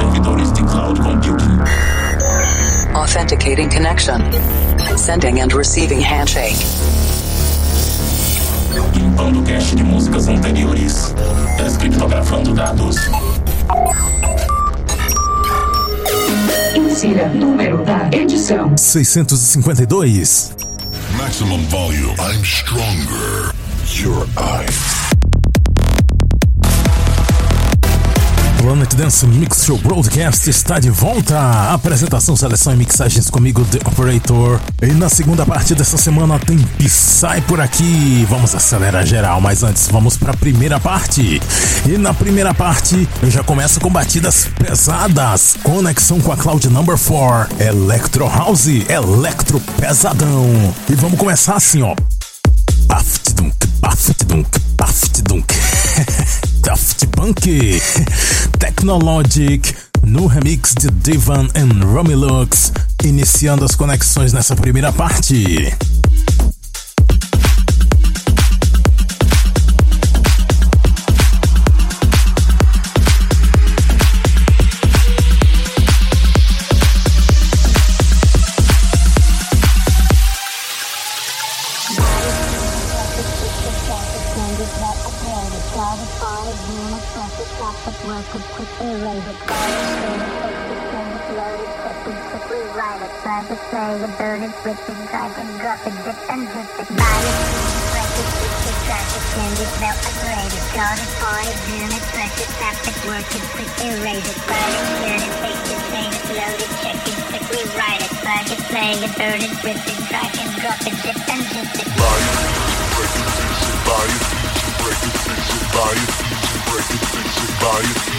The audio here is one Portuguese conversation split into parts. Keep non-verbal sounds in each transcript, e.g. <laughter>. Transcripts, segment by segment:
servidores de cloud computing. Authenticating connection. Sending and receiving handshake. Limpando cache de músicas anteriores. Descriptografando dados. Insira número da edição: 652. Maximum volume. I'm stronger. Your eyes. Planet Dance Mix Show Broadcast está de volta. Apresentação, seleção e mixagens comigo, The Operator. E na segunda parte dessa semana tem Psy por aqui. Vamos acelerar geral, mas antes vamos para a primeira parte. E na primeira parte eu já começo com batidas pesadas. Conexão com a Cloud Number 4. Electro House, Electro Pesadão. E vamos começar assim, ó. Paft-dunk, paft-dunk, paft-dunk. Daft Punk, <laughs> Technologic, no remix de Divan and Romilux, iniciando as conexões nessa primeira parte. gripping dragon, dropping dip and zip it. Body, precious, it's a tragic, and it's well upgraded. Got it, bought it, zoom it, press it, tap it, work it, quick erase it. Burn it, turn it, take it, save it, load it, check it, quick rewrite it. Plug it, play it, burn it, rip it, drag it, drop it, dip and zip it. Body, break it, fix it, body, break it, fix it, body. Breaking, fixing, body.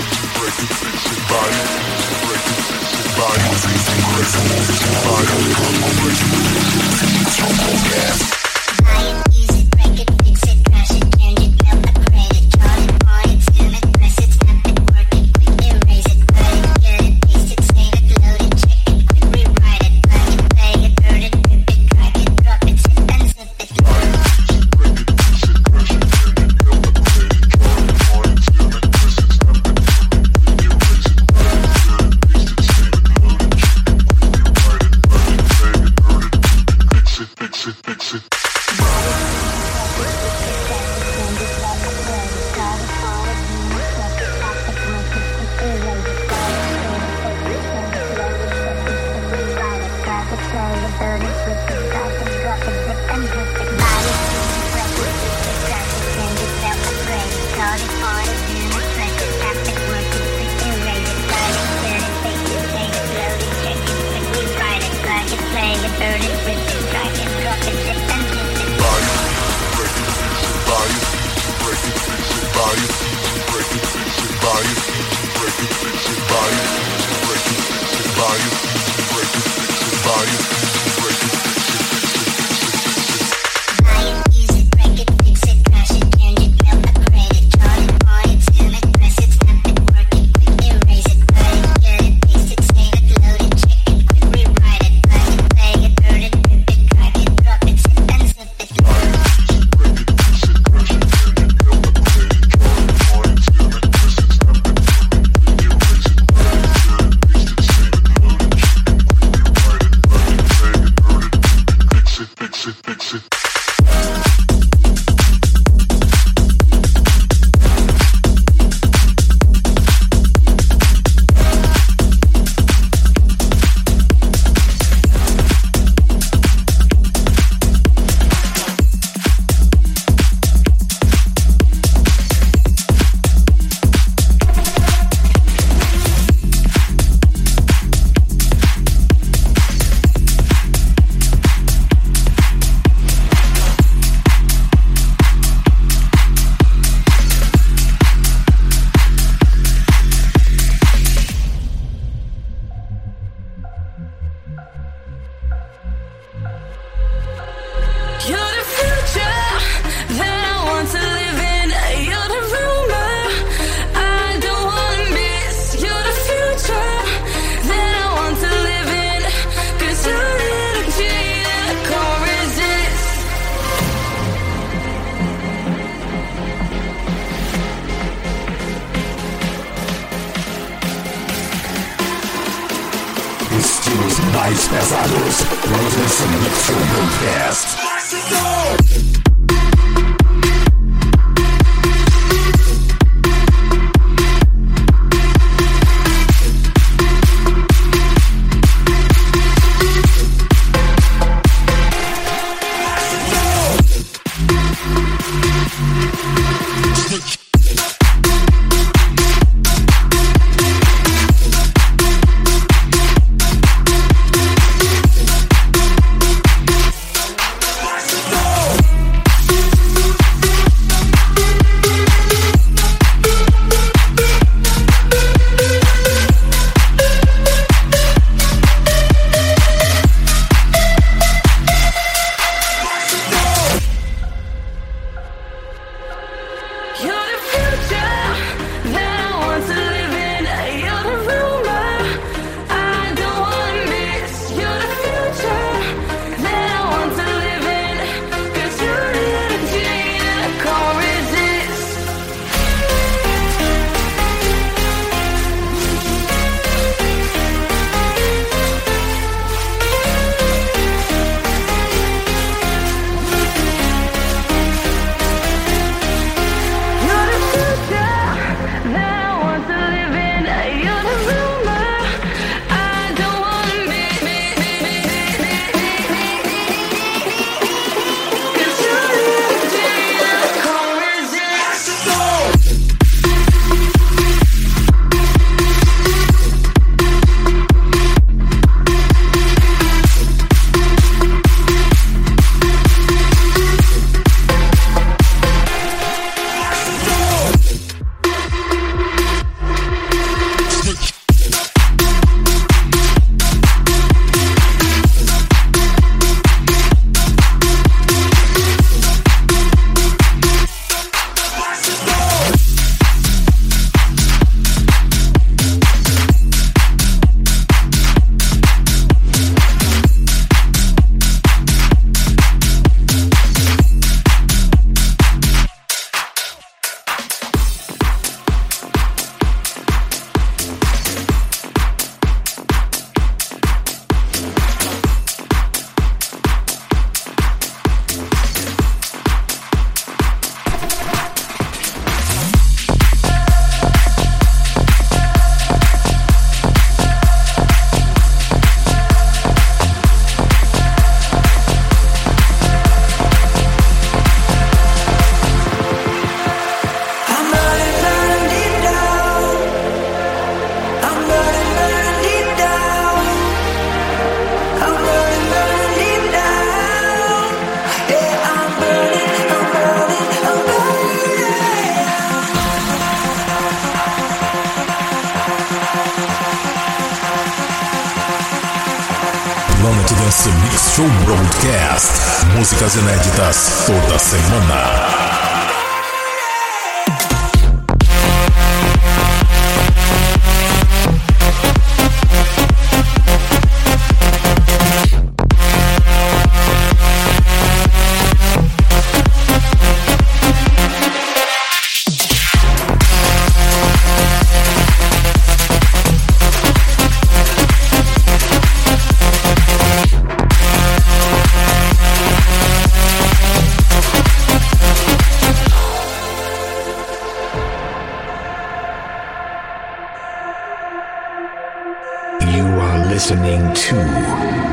listening to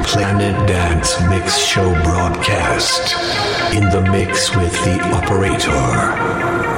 Planet Dance Mix Show Broadcast in the mix with the operator.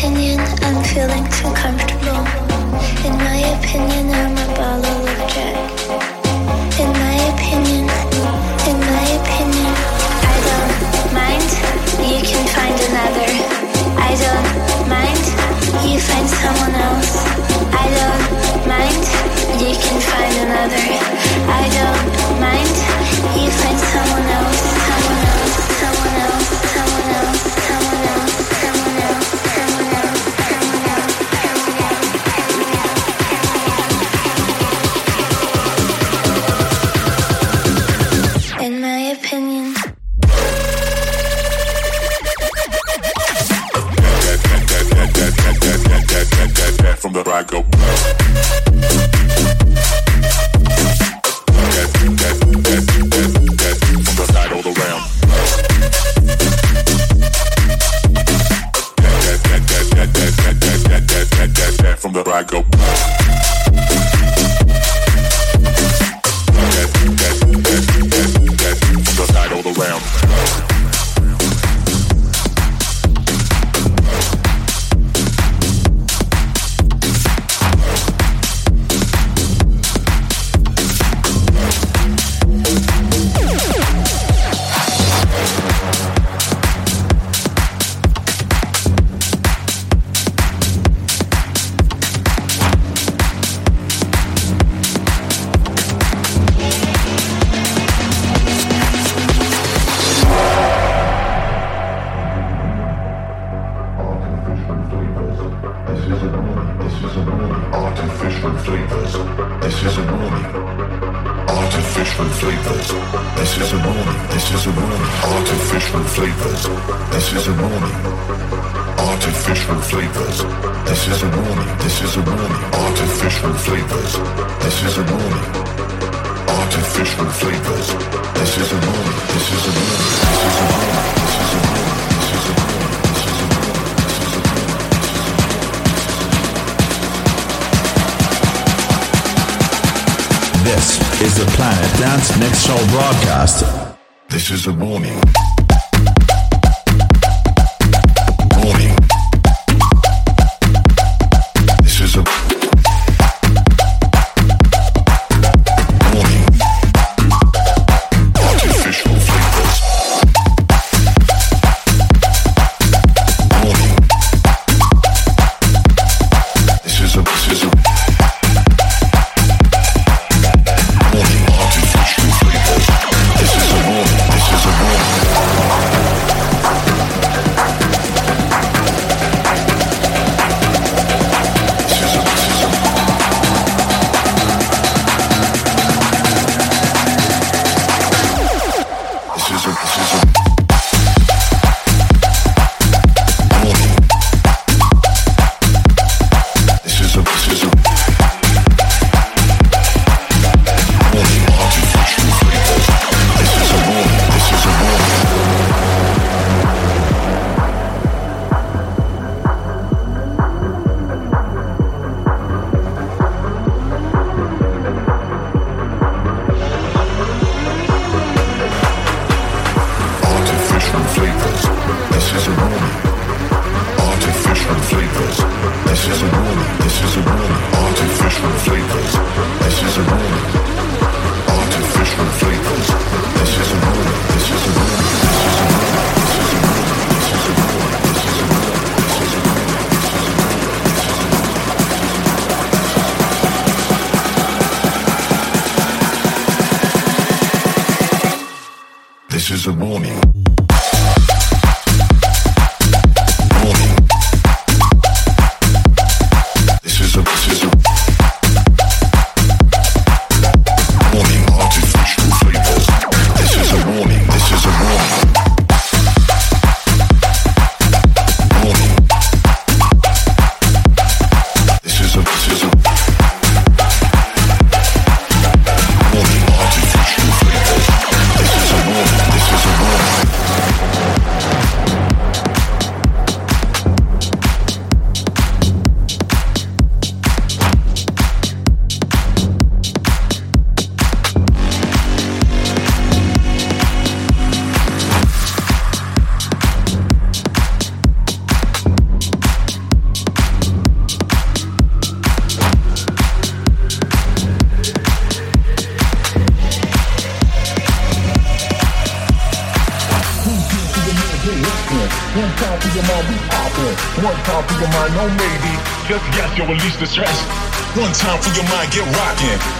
Opinion, I'm feeling too comfortable. In my opinion, I'm a bottle of Jack. In my opinion, in my opinion, I don't mind. You can find another. I don't mind. You find someone else. I don't mind. You can find another. I don't Artificial flavors. This is a warning. Artificial flavors. This is a warning. This is a warning. Artificial flavors. This is a warning. Artificial flavors. This is a warning. This is a warning. Artificial flavors. This is a warning. Artificial flavors. This is a warning. This is a warning. This is a warning. This is a warning. This is the Planet Dance Mix Show broadcast. This is a warning.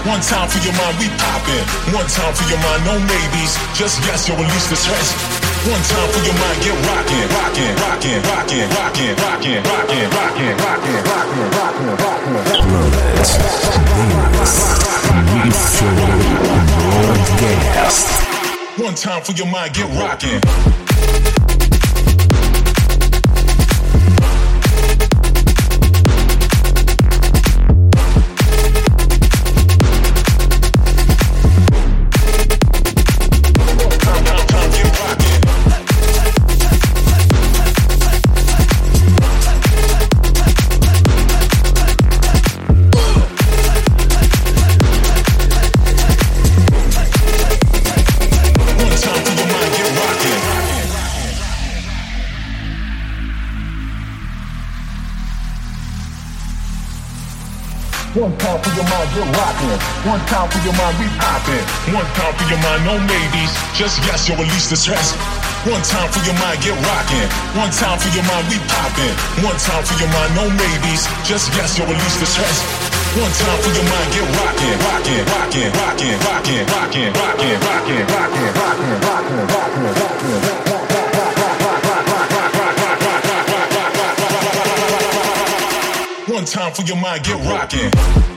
One time for your mind, we poppin'. One time for your mind, no maybes. Just yes, yo, at least this rest. One time for your mind, get rockin', rockin', rockin', rockin', rockin', rockin', rockin', rockin', rockin', rockin', rockin', rockin'. Moments, rumors, we feel broadcast. One time for your mind, get rockin'. still rocking. One time for your mind, we poppin. One time for your mind, no maybes. Just yes, you'll release the stress. One time for your mind, get rocking. One time for your mind, we poppin. One time for your mind, no maybes. Just yes, you'll release the stress. One time for your mind, get rocking, rocking, rocking, rocking, rocking, rocking, rocking, rocking, rocking, rocking, rocking, rocking, rocking, rocking. One time for your mind, get rockin'.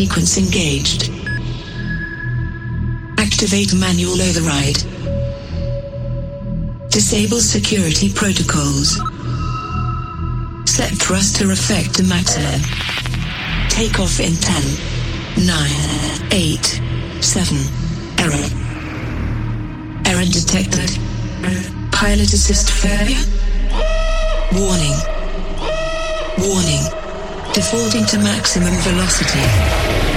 Sequence engaged. Activate manual override. Disable security protocols. Set thruster effect to maximum. Take off in 10, 9, 8, 7. Error. Error detected. Pilot assist failure. Warning. Warning. Defaulting to maximum velocity.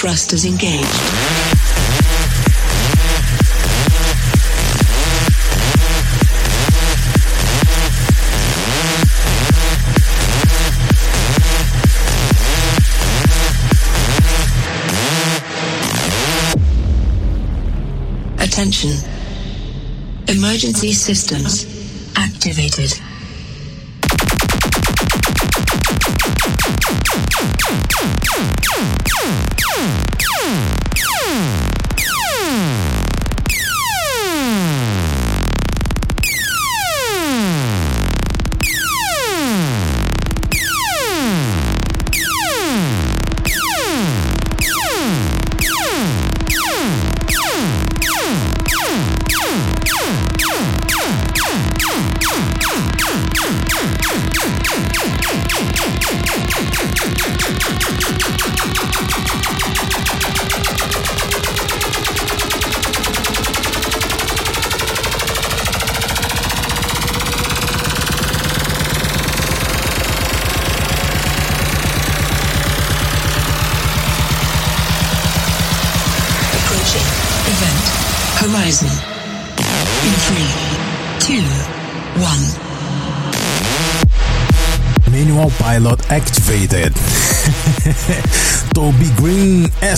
Thrusters engaged. Attention. Emergency systems activated.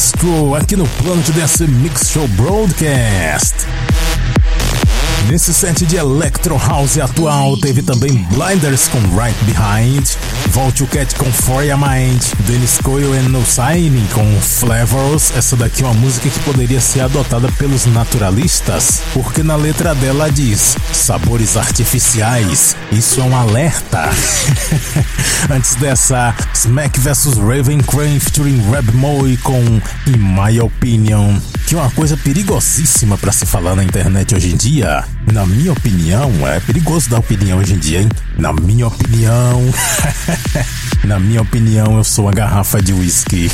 Green Astro aqui no Planet Dance Mix Show Broadcast. Nesse set de Electro House atual, teve também Blinders com Right Behind, Volte o Cat com For Your Mind, Dennis Coyle and No Signing com Flavors. Essa daqui é uma música que poderia ser adotada pelos naturalistas, porque na letra dela diz sabores artificiais. Isso é um alerta. <laughs> Antes dessa, Smack vs Raven Crane featuring Reb Moe com In My Opinion, que é uma coisa perigosíssima para se falar na internet hoje em dia. Na minha opinião, é perigoso dar opinião hoje em dia, hein? Na minha opinião. <laughs> Na minha opinião, eu sou uma garrafa de whisky.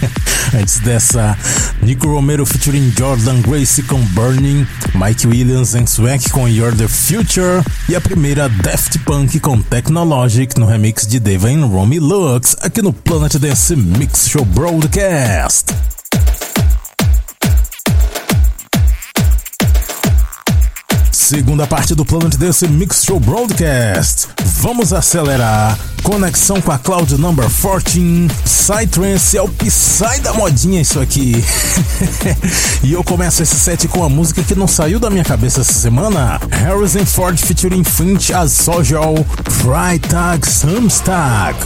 <laughs> Antes dessa, Nico Romero featuring Jordan Grace com Burning, Mike Williams and Swack com You're the Future e a primeira Daft Punk com Technologic no remix de Deva and Romy Lux aqui no Planet Dance Mix Show Broadcast. Segunda parte do Planet Dance Mix Show Broadcast. Vamos acelerar. Conexão com a Cloud Number 14. Psytrance é o Psy da modinha isso aqui. <laughs> e eu começo esse set com uma música que não saiu da minha cabeça essa semana. Harrison Ford featuring Finch as Social. Freitag Samstag.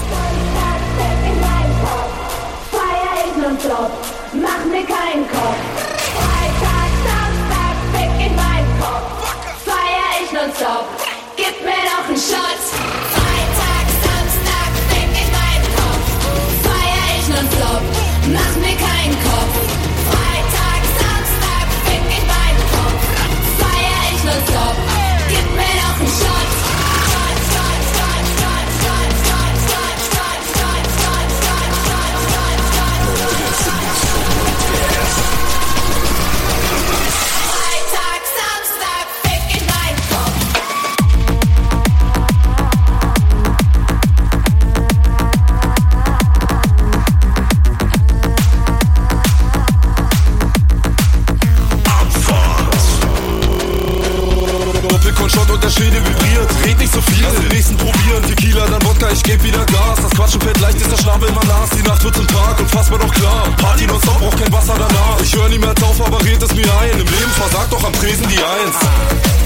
versagt doch am Tresen die Eins.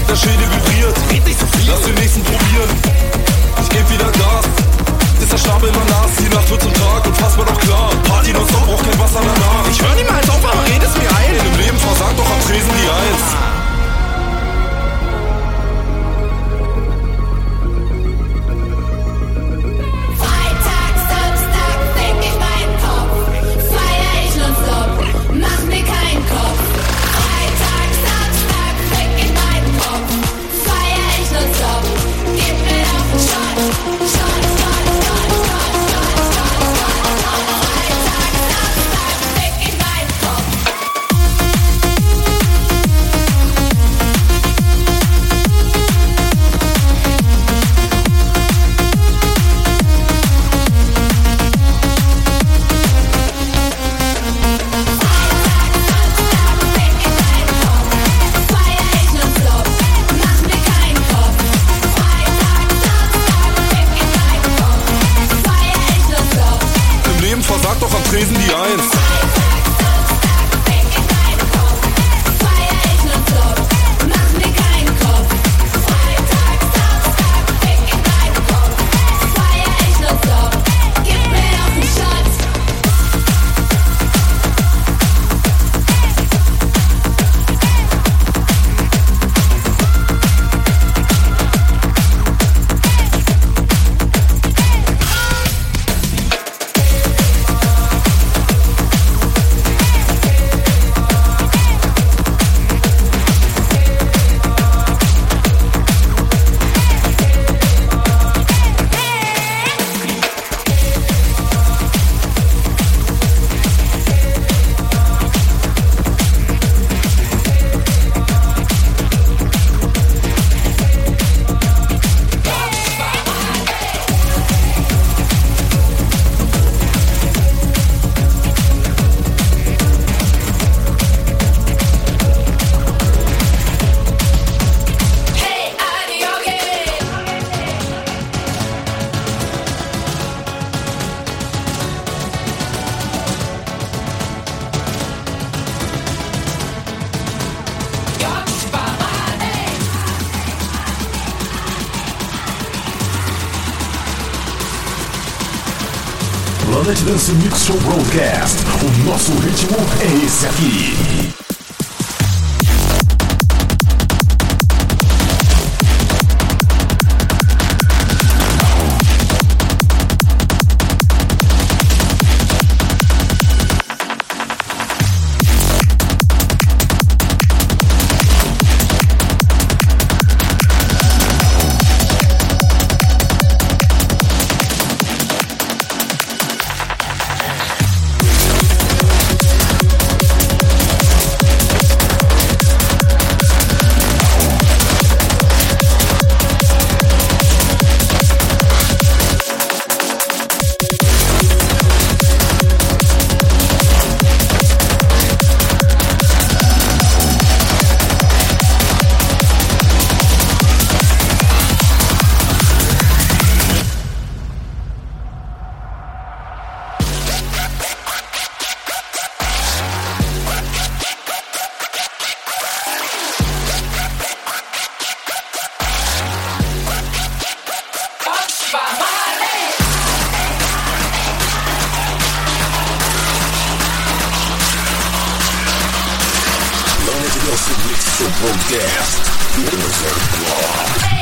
Der Schädel vibriert, so lass den nächsten probieren. Ich geb wieder Gas, ist der Schnabel immer nass, die Nacht wird zum Tag und fass fassbar doch klar. Show Broadcast. O nosso ritmo é esse aqui. People Dance. Blizzard Law.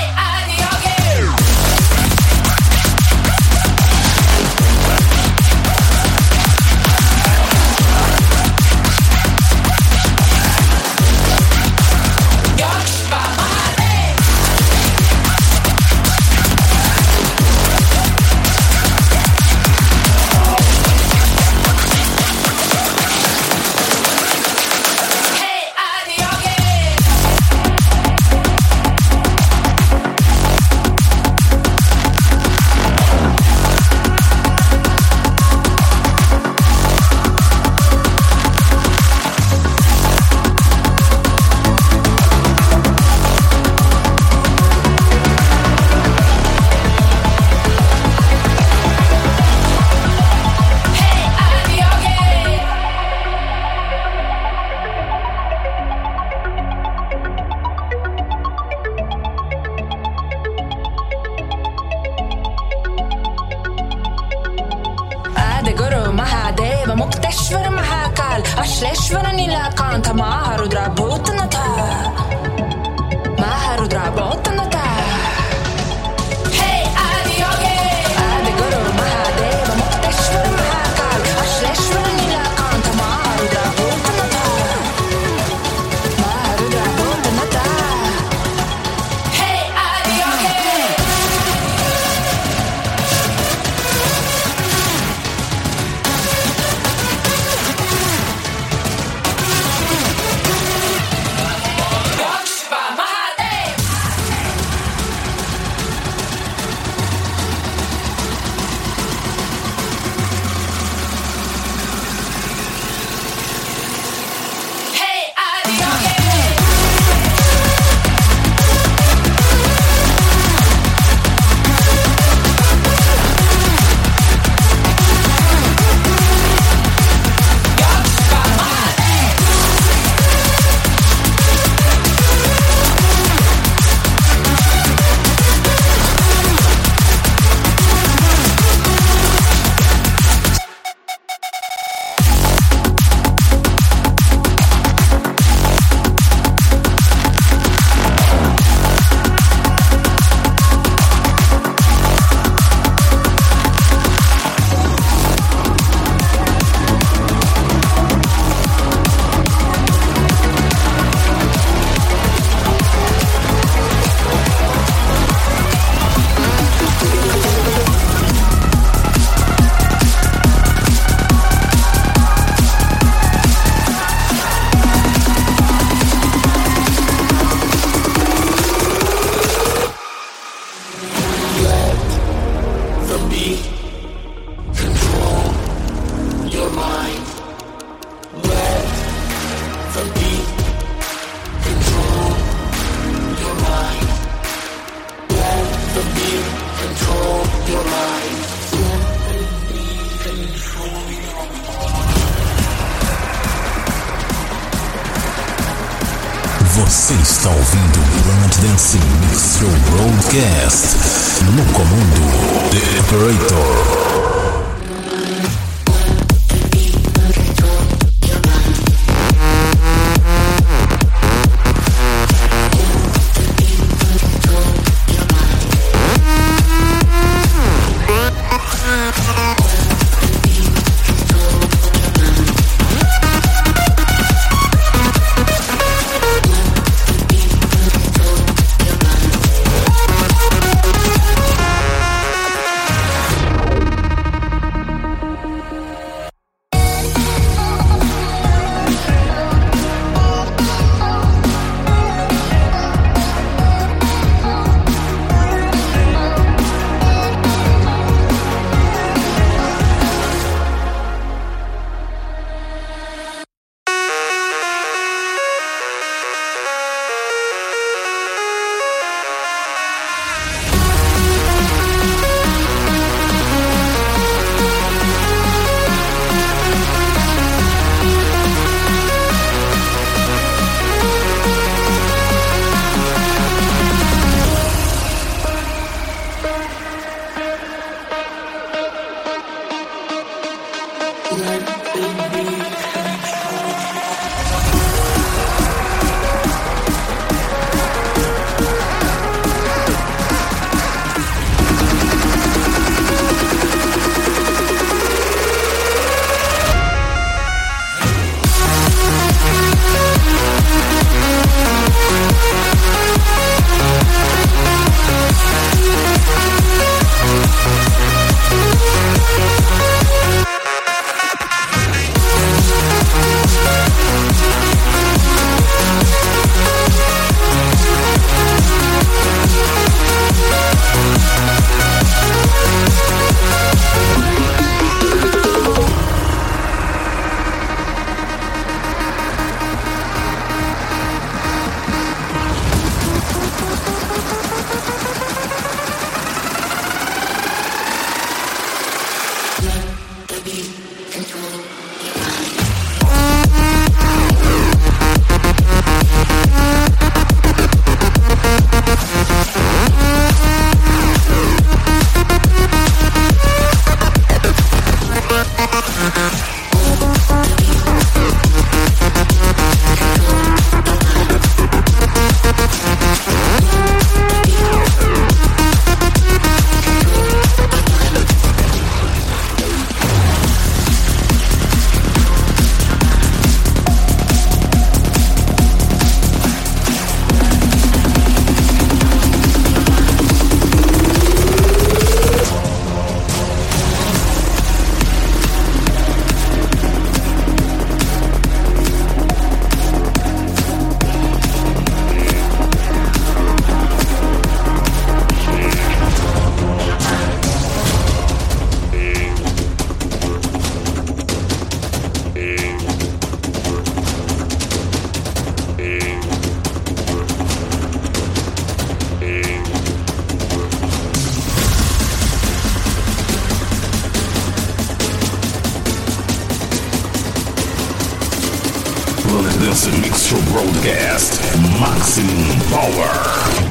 Dance Mix Show Broadcast. No comando, The Operator. Podcast Maximum Power.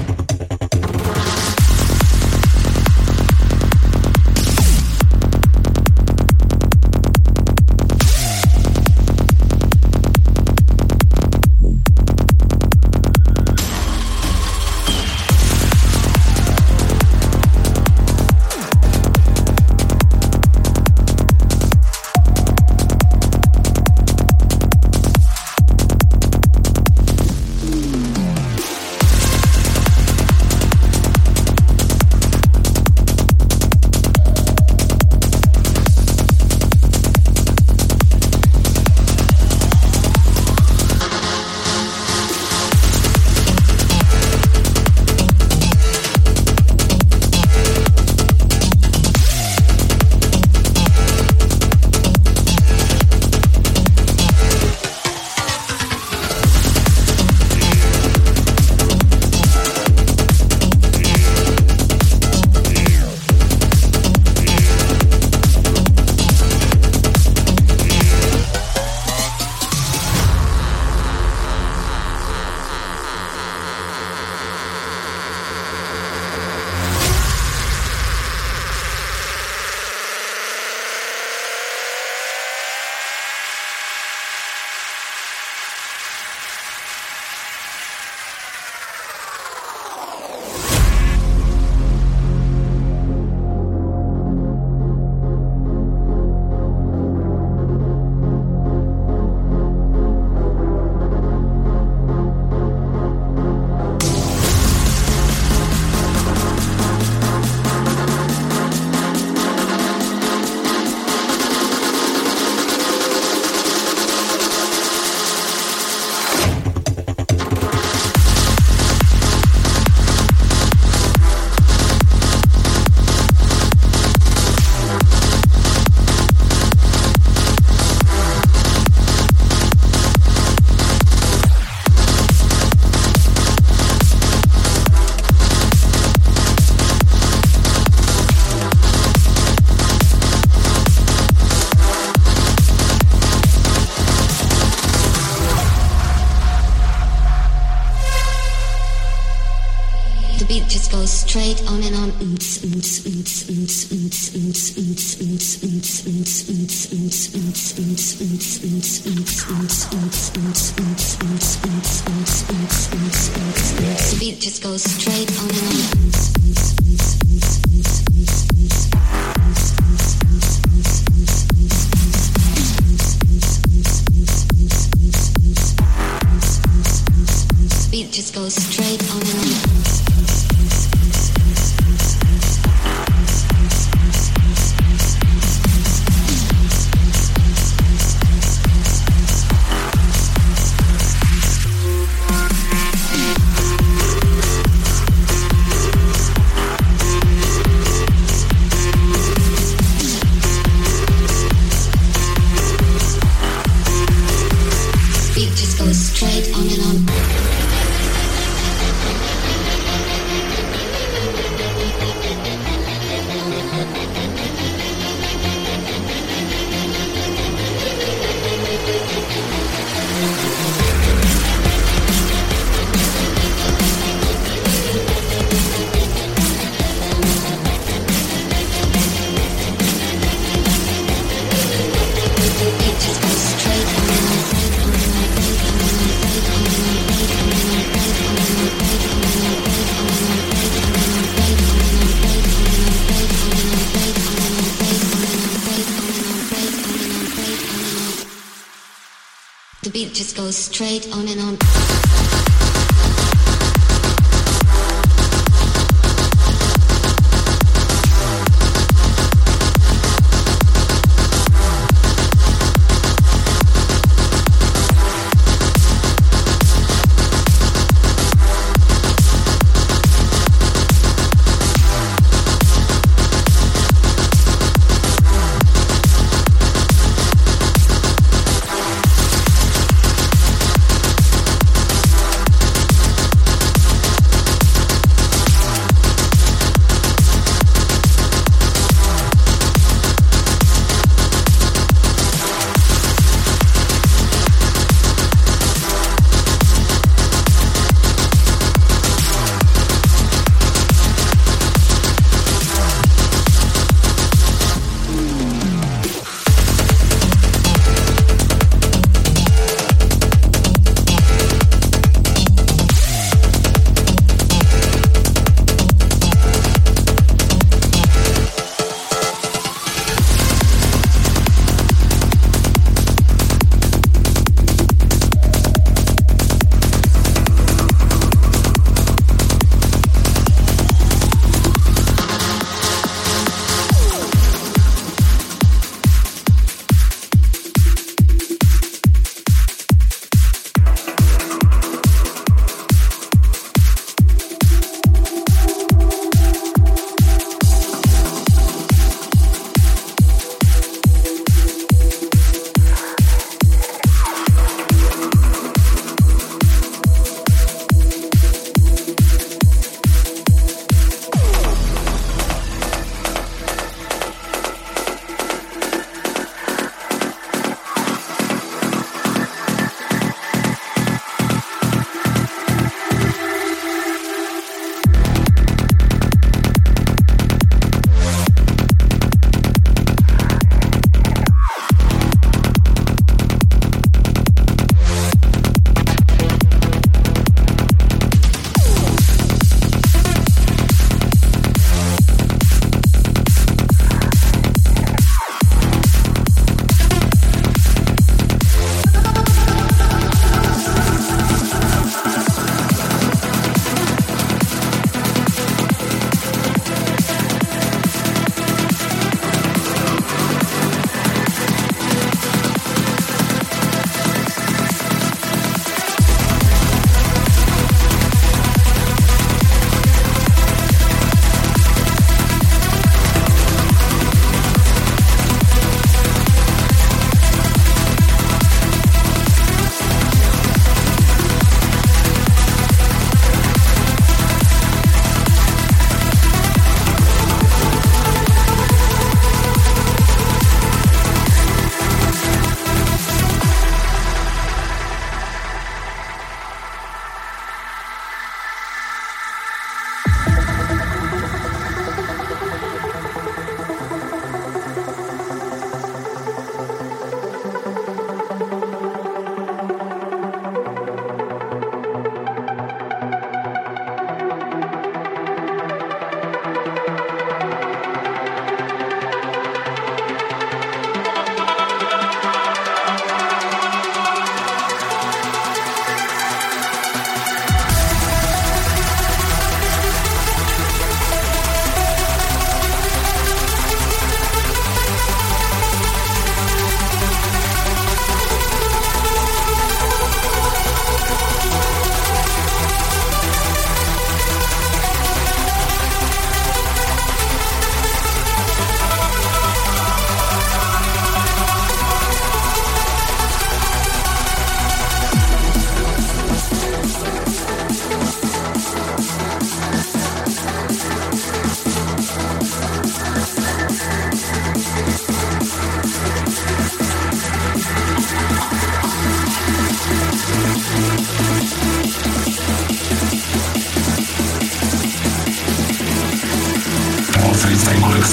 Straight on and on.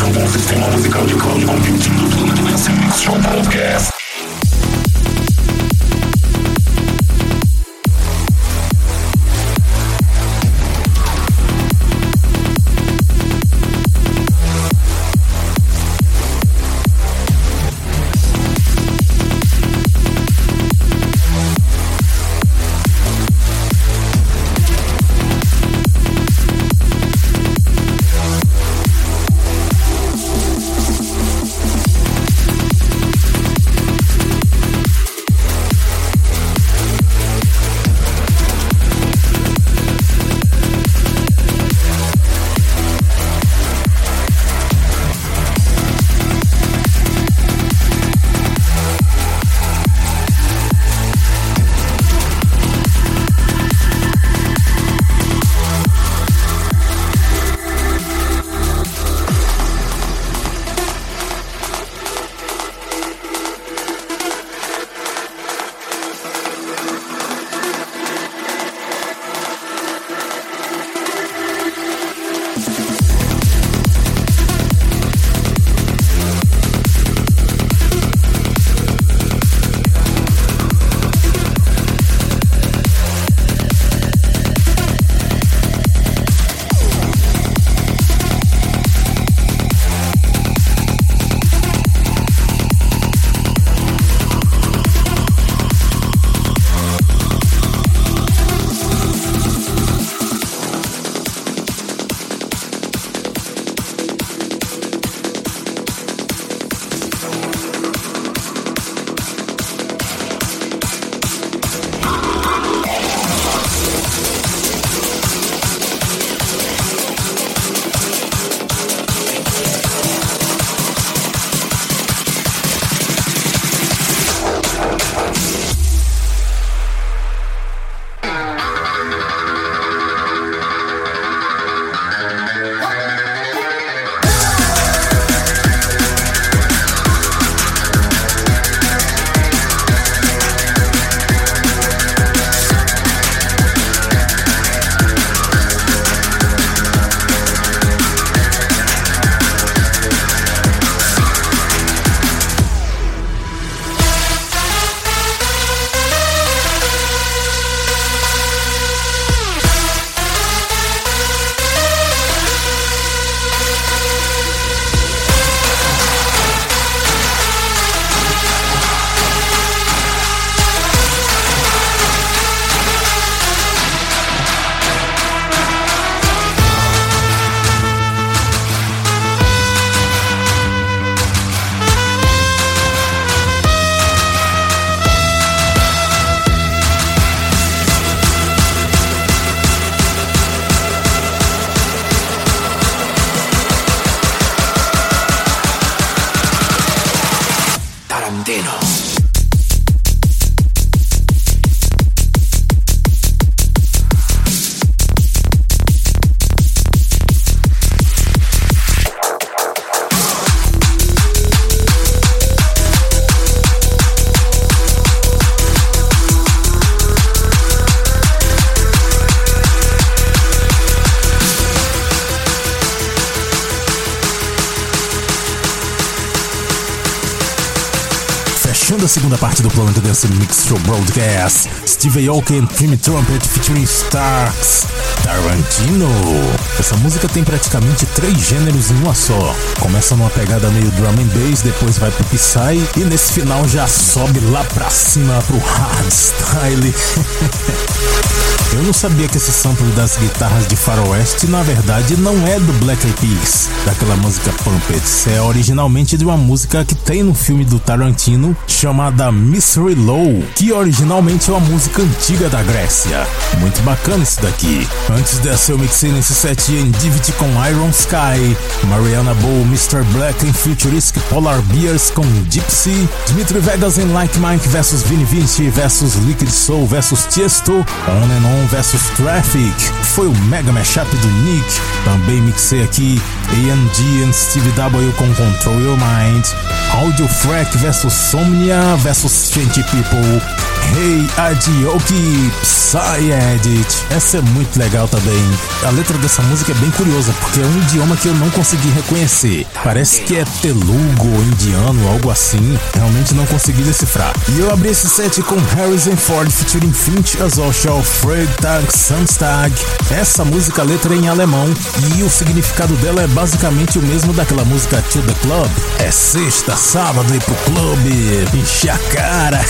Em conexão com o sistema musical de cloud computing do Planet Dance Mix Show Podcast. Segunda parte do Planet Dance Mix Show Broadcast, Steve Aoki and Creamy Trumpet featuring Starks, Tarantino. Essa música tem praticamente três gêneros em uma só. Começa numa pegada meio drum and bass, depois vai pro Psy e nesse final já sobe lá pra cima pro hardstyle. <laughs> Eu não sabia que esse sample das guitarras de faroeste na verdade não é do Black Eyed Peas, daquela música Pumpets. É originalmente de uma música que tem no filme do Tarantino chamada Mystery Low, que originalmente é uma música antiga da Grécia. Muito bacana isso daqui. Antes dessa eu mixei nesse set em Divity com Iron Sky, Mariana Bow, Mr. Black em Futuristic Polar Bears com Gypsy, Dimitri Vegas em Like Mike vs Vini Vinci vs Liquid Soul vs Tiesto, On and On vs Traffic. Foi o mega mashup do Nick. Também mixei aqui AMG e Steve W com Control Your Mind. Audio Frack vs Somnia vs Chanty People. Hey Adioki Psy Edit. Essa é muito legal também. A letra dessa música é bem curiosa porque é um idioma que eu não consegui reconhecer. Parece que é telugo ou indiano, algo assim. Realmente não consegui decifrar. E eu abri esse set com Harrison Ford featuring Finch Azosha, Fred Tag Samstag. Essa música, letra é em alemão e o significado dela é basicamente o mesmo daquela música To The Club. É sexta, sábado, ir pro clube, encher a cara. <laughs>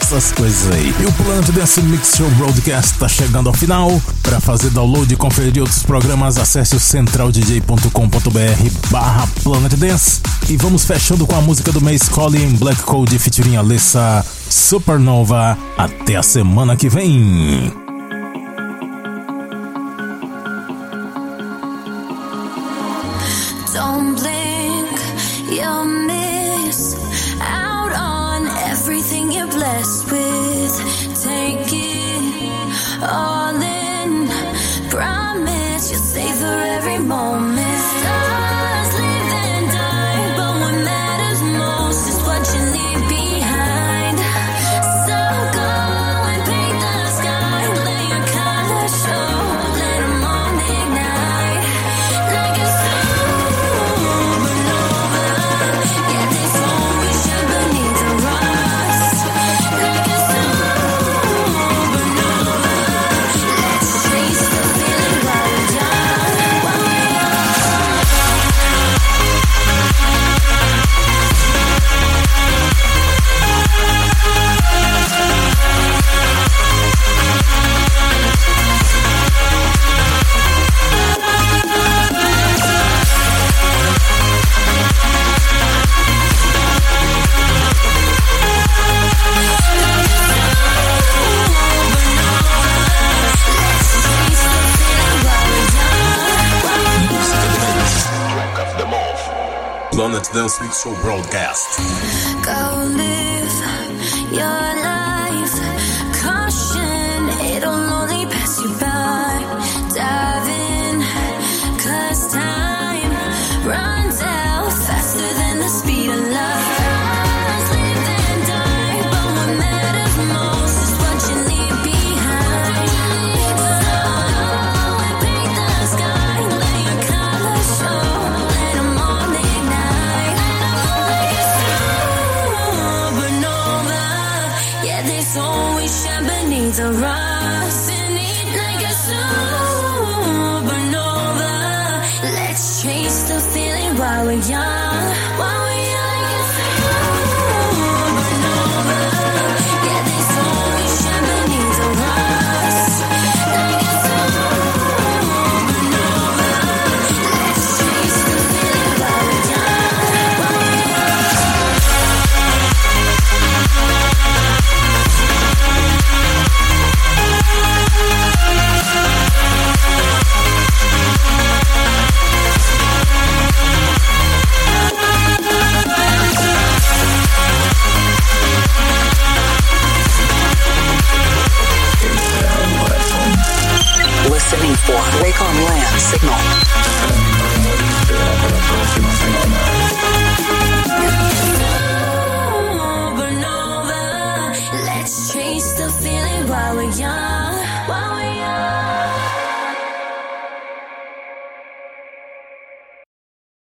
Essas coisas aí. E o Planet Dance Mix Show Broadcast tá chegando ao final. Para fazer download e conferir outros programas, acesse o centraldj.com.br barra Planet Dance. E vamos fechando com a música do mês Colin Black Code featuring Alessa Supernova. Até a semana que vem. Planet Dance Mix Show Broadcast. Go live your life. Wake on Land signal.